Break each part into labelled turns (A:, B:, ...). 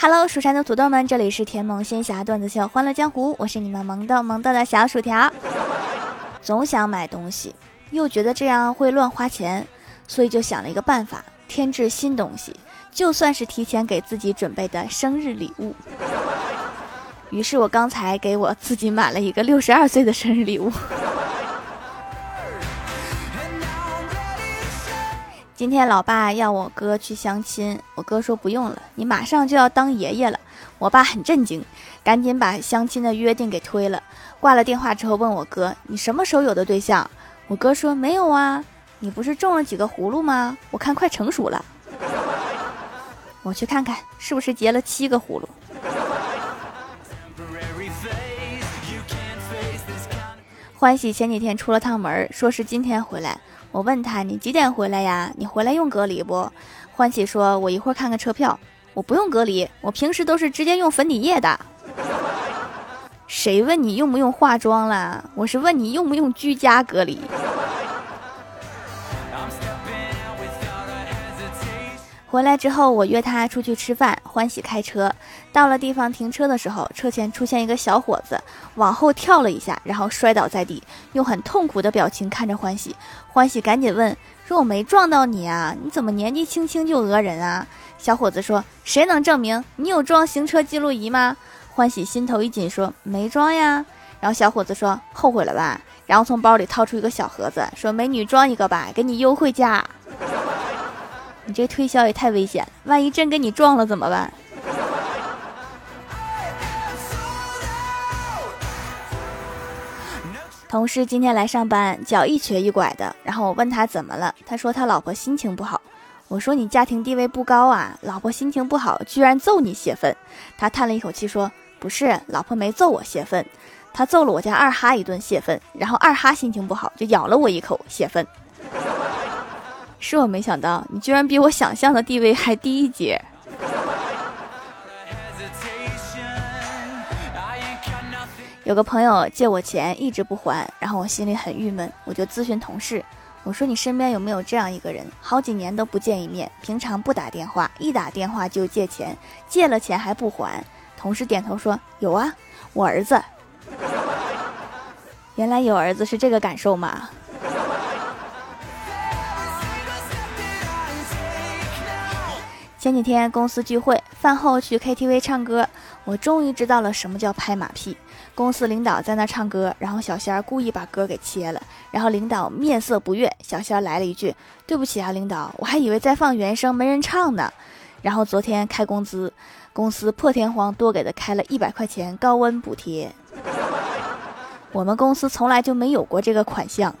A: Hello，蜀山的土豆们，这里是甜萌仙侠段子秀《欢乐江湖》，我是你们萌豆萌豆的小薯条。总想买东西，又觉得这样会乱花钱，所以就想了一个办法，添置新东西，就算是提前给自己准备的生日礼物。于是我刚才给我自己买了一个六十二岁的生日礼物。今天老爸要我哥去相亲，我哥说不用了，你马上就要当爷爷了。我爸很震惊，赶紧把相亲的约定给推了。挂了电话之后问我哥，你什么时候有的对象？我哥说没有啊，你不是种了几个葫芦吗？我看快成熟了，我去看看是不是结了七个葫芦。欢喜前几天出了趟门，说是今天回来。我问他：“你几点回来呀？你回来用隔离不？”欢喜说：“我一会儿看看车票，我不用隔离，我平时都是直接用粉底液的。”谁问你用不用化妆啦？我是问你用不用居家隔离。回来之后，我约他出去吃饭。欢喜开车到了地方停车的时候，车前出现一个小伙子，往后跳了一下，然后摔倒在地，用很痛苦的表情看着欢喜。欢喜赶紧问：“说我没撞到你啊，你怎么年纪轻轻就讹人啊？”小伙子说：“谁能证明你有装行车记录仪吗？”欢喜心头一紧，说：“没装呀。”然后小伙子说：“后悔了吧？”然后从包里掏出一个小盒子，说：“美女装一个吧，给你优惠价。”你这推销也太危险了，万一真跟你撞了怎么办？同事今天来上班，脚一瘸一拐的，然后我问他怎么了，他说他老婆心情不好。我说你家庭地位不高啊，老婆心情不好居然揍你泄愤。他叹了一口气说：“不是，老婆没揍我泄愤，他揍了我家二哈一顿泄愤，然后二哈心情不好就咬了我一口泄愤。”是我没想到，你居然比我想象的地位还低一截。有个朋友借我钱一直不还，然后我心里很郁闷，我就咨询同事，我说你身边有没有这样一个人，好几年都不见一面，平常不打电话，一打电话就借钱，借了钱还不还？同事点头说有啊，我儿子。原来有儿子是这个感受吗？前几天公司聚会，饭后去 KTV 唱歌，我终于知道了什么叫拍马屁。公司领导在那唱歌，然后小仙儿故意把歌给切了，然后领导面色不悦，小仙儿来了一句：“对不起啊，领导，我还以为在放原声，没人唱呢。”然后昨天开工资，公司破天荒多给他开了一百块钱高温补贴，我们公司从来就没有过这个款项。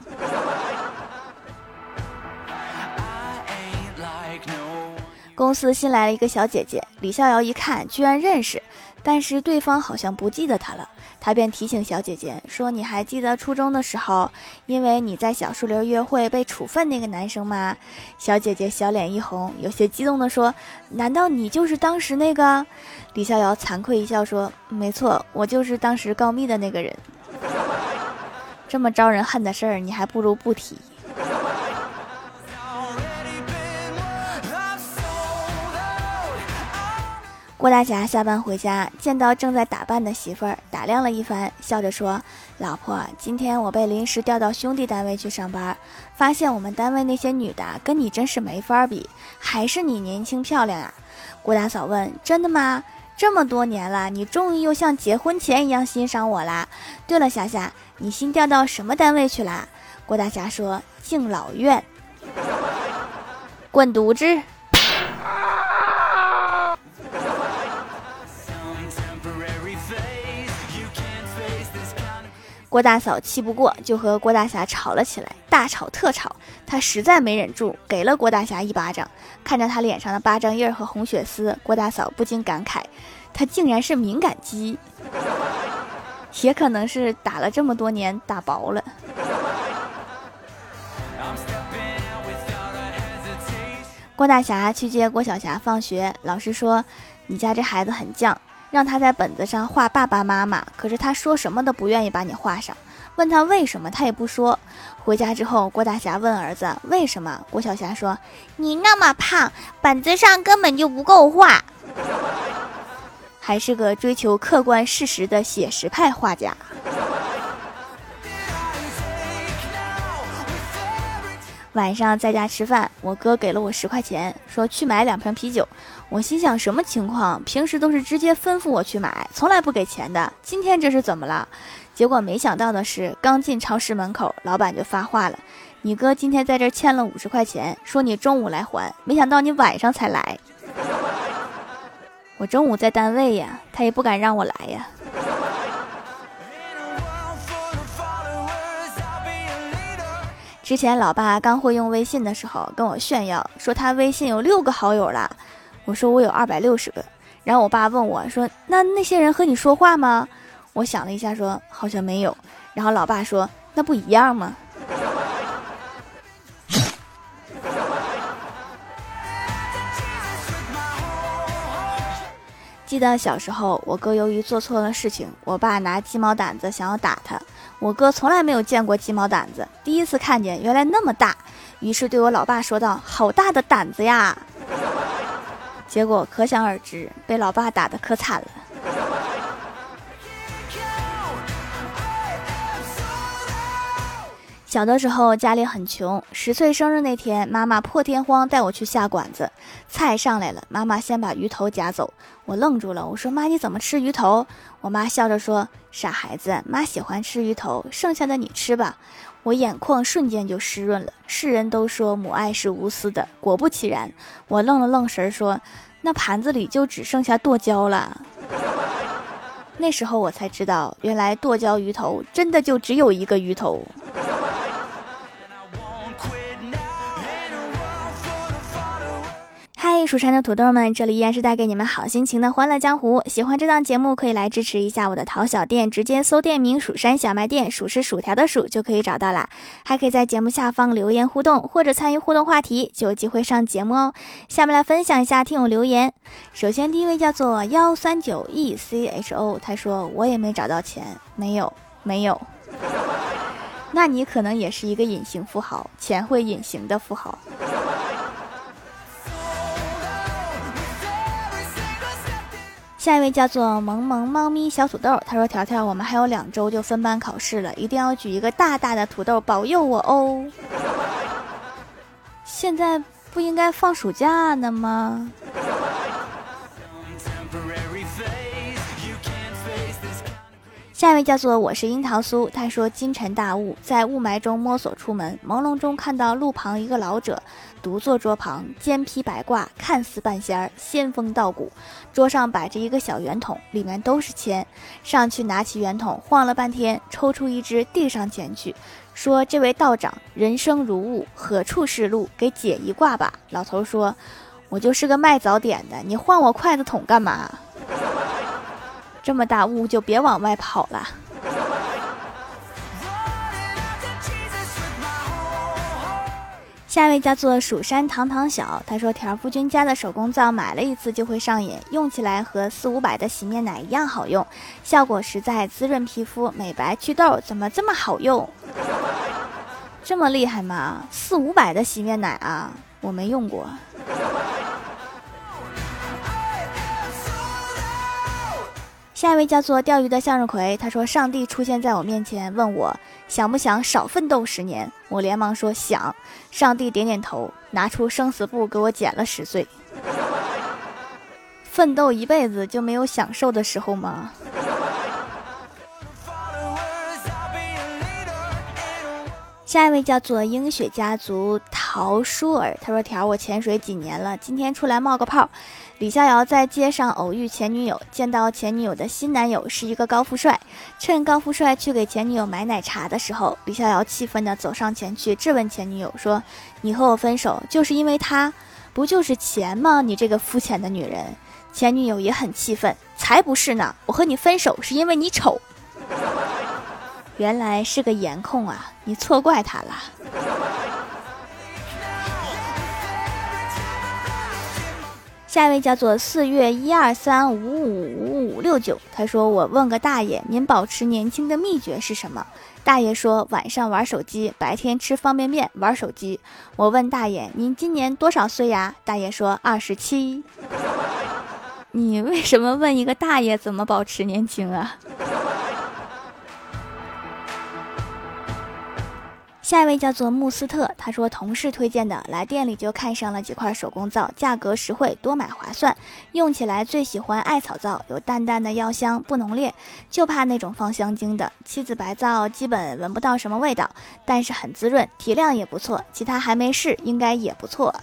A: 公司新来了一个小姐姐，李逍遥一看，居然认识，但是对方好像不记得他了，他便提醒小姐姐说：“你还记得初中的时候，因为你在小树林约会被处分那个男生吗？”小姐姐小脸一红，有些激动地说：“难道你就是当时那个？”李逍遥惭愧一笑说：“没错，我就是当时告密的那个人。这么招人恨的事儿，你还不如不提。”郭大侠下班回家，见到正在打扮的媳妇儿，打量了一番，笑着说：“老婆，今天我被临时调到兄弟单位去上班，发现我们单位那些女的跟你真是没法比，还是你年轻漂亮啊。”郭大嫂问：“真的吗？这么多年了，你终于又像结婚前一样欣赏我啦？对了，霞霞，你新调到什么单位去啦？”郭大侠说：“敬老院。”滚犊子！郭大嫂气不过，就和郭大侠吵了起来，大吵特吵。她实在没忍住，给了郭大侠一巴掌。看着他脸上的巴掌印和红血丝，郭大嫂不禁感慨：他竟然是敏感肌，也可能是打了这么多年打薄了。郭大侠去接郭晓霞放学，老师说：“你家这孩子很犟。”让他在本子上画爸爸妈妈，可是他说什么都不愿意把你画上。问他为什么，他也不说。回家之后，郭大侠问儿子为什么，郭晓霞说：“你那么胖，本子上根本就不够画。” 还是个追求客观事实的写实派画家。晚上在家吃饭，我哥给了我十块钱，说去买两瓶啤酒。我心想什么情况？平时都是直接吩咐我去买，从来不给钱的。今天这是怎么了？结果没想到的是，刚进超市门口，老板就发话了：“你哥今天在这欠了五十块钱，说你中午来还，没想到你晚上才来。我中午在单位呀，他也不敢让我来呀。”之前老爸刚会用微信的时候，跟我炫耀说他微信有六个好友了。我说我有二百六十个。然后我爸问我说：“那那些人和你说话吗？”我想了一下，说好像没有。然后老爸说：“那不一样吗？” 记得小时候，我哥由于做错了事情，我爸拿鸡毛掸子想要打他。我哥从来没有见过鸡毛掸子，第一次看见，原来那么大，于是对我老爸说道：“好大的胆子呀！” 结果可想而知，被老爸打得可惨了。小的时候家里很穷，十岁生日那天，妈妈破天荒带我去下馆子。菜上来了，妈妈先把鱼头夹走，我愣住了。我说：“妈，你怎么吃鱼头？”我妈笑着说：“傻孩子，妈喜欢吃鱼头，剩下的你吃吧。”我眼眶瞬间就湿润了。世人都说母爱是无私的，果不其然，我愣了愣神说：“那盘子里就只剩下剁椒了。”那时候我才知道，原来剁椒鱼头真的就只有一个鱼头。蜀山的土豆们，这里依然是带给你们好心情的欢乐江湖。喜欢这档节目，可以来支持一下我的淘小店，直接搜店名“蜀山小卖店”，数是薯条的数就可以找到啦。还可以在节目下方留言互动，或者参与互动话题，就有机会上节目哦。下面来分享一下听友留言。首先第一位叫做幺三九 e c h o，他说我也没找到钱，没有，没有。那你可能也是一个隐形富豪，钱会隐形的富豪。下一位叫做萌萌猫咪小土豆，他说：“条条，我们还有两周就分班考试了，一定要举一个大大的土豆保佑我哦。”现在不应该放暑假呢吗？下一位叫做我是樱桃酥，他说：“金晨大雾，在雾霾中摸索出门，朦胧中看到路旁一个老者。”独坐桌旁，肩披白褂，看似半仙儿，仙风道骨。桌上摆着一个小圆筒，里面都是钱。上去拿起圆筒，晃了半天，抽出一支递上前去，说：“这位道长，人生如雾，何处是路？给解一卦吧。”老头说：“我就是个卖早点的，你晃我筷子筒干嘛？这么大雾，就别往外跑了。”下一位叫做蜀山堂堂小，他说条夫君家的手工皂买了一次就会上瘾，用起来和四五百的洗面奶一样好用，效果实在，滋润皮肤，美白祛痘，怎么这么好用？这么厉害吗？四五百的洗面奶啊，我没用过。下一位叫做钓鱼的向日葵，他说：“上帝出现在我面前，问我想不想少奋斗十年。”我连忙说：“想。”上帝点点头，拿出生死簿给我减了十岁。奋斗一辈子就没有享受的时候吗？下一位叫做英雪家族陶舒尔，他说：“条我潜水几年了，今天出来冒个泡。”李逍遥在街上偶遇前女友，见到前女友的新男友是一个高富帅，趁高富帅去给前女友买奶茶的时候，李逍遥气愤地走上前去质问前女友说：“你和我分手就是因为他，不就是钱吗？你这个肤浅的女人！”前女友也很气愤：“才不是呢，我和你分手是因为你丑。”原来是个颜控啊，你错怪他了。下一位叫做四月一二三五五五五六九，他说：“我问个大爷，您保持年轻的秘诀是什么？”大爷说：“晚上玩手机，白天吃方便面，玩手机。”我问大爷：“您今年多少岁呀？”大爷说：“二十七。”你为什么问一个大爷怎么保持年轻啊？下一位叫做穆斯特，他说同事推荐的，来店里就看上了几块手工皂，价格实惠，多买划算。用起来最喜欢艾草皂，有淡淡的药香，不浓烈，就怕那种放香精的。妻子白皂基本闻不到什么味道，但是很滋润，提亮也不错。其他还没试，应该也不错。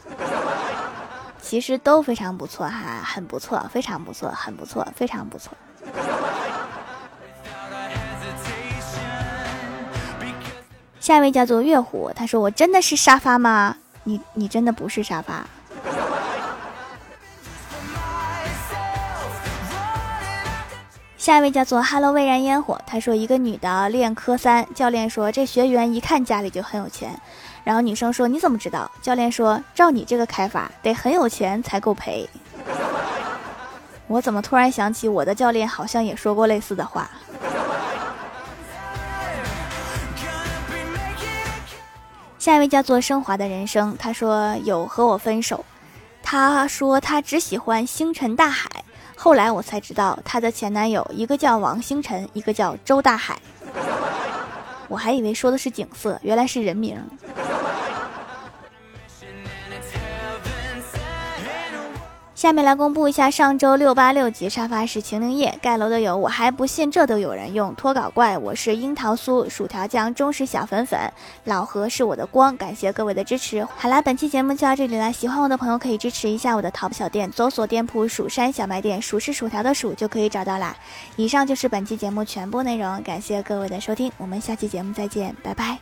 A: 其实都非常不错哈，很不错，非常不错，很不错，非常不错。下一位叫做月虎，他说：“我真的是沙发吗？你你真的不是沙发。”下一位叫做 “Hello 蔚然烟火”，他说：“一个女的练科三，教练说这学员一看家里就很有钱。然后女生说你怎么知道？教练说照你这个开法，得很有钱才够赔。我怎么突然想起我的教练好像也说过类似的话。”下一位叫做升华的人生，他说有和我分手，他说他只喜欢星辰大海，后来我才知道他的前男友一个叫王星辰，一个叫周大海，我还以为说的是景色，原来是人名。下面来公布一下上周六八六级沙发是晴灵叶盖楼的有，我还不信这都有人用脱稿怪，我是樱桃酥薯条酱忠实小粉粉，老何是我的光，感谢各位的支持。好啦，本期节目就到这里啦，喜欢我的朋友可以支持一下我的淘宝小店，搜索店铺蜀山小卖店，数是薯条的数就可以找到啦。以上就是本期节目全部内容，感谢各位的收听，我们下期节目再见，拜拜。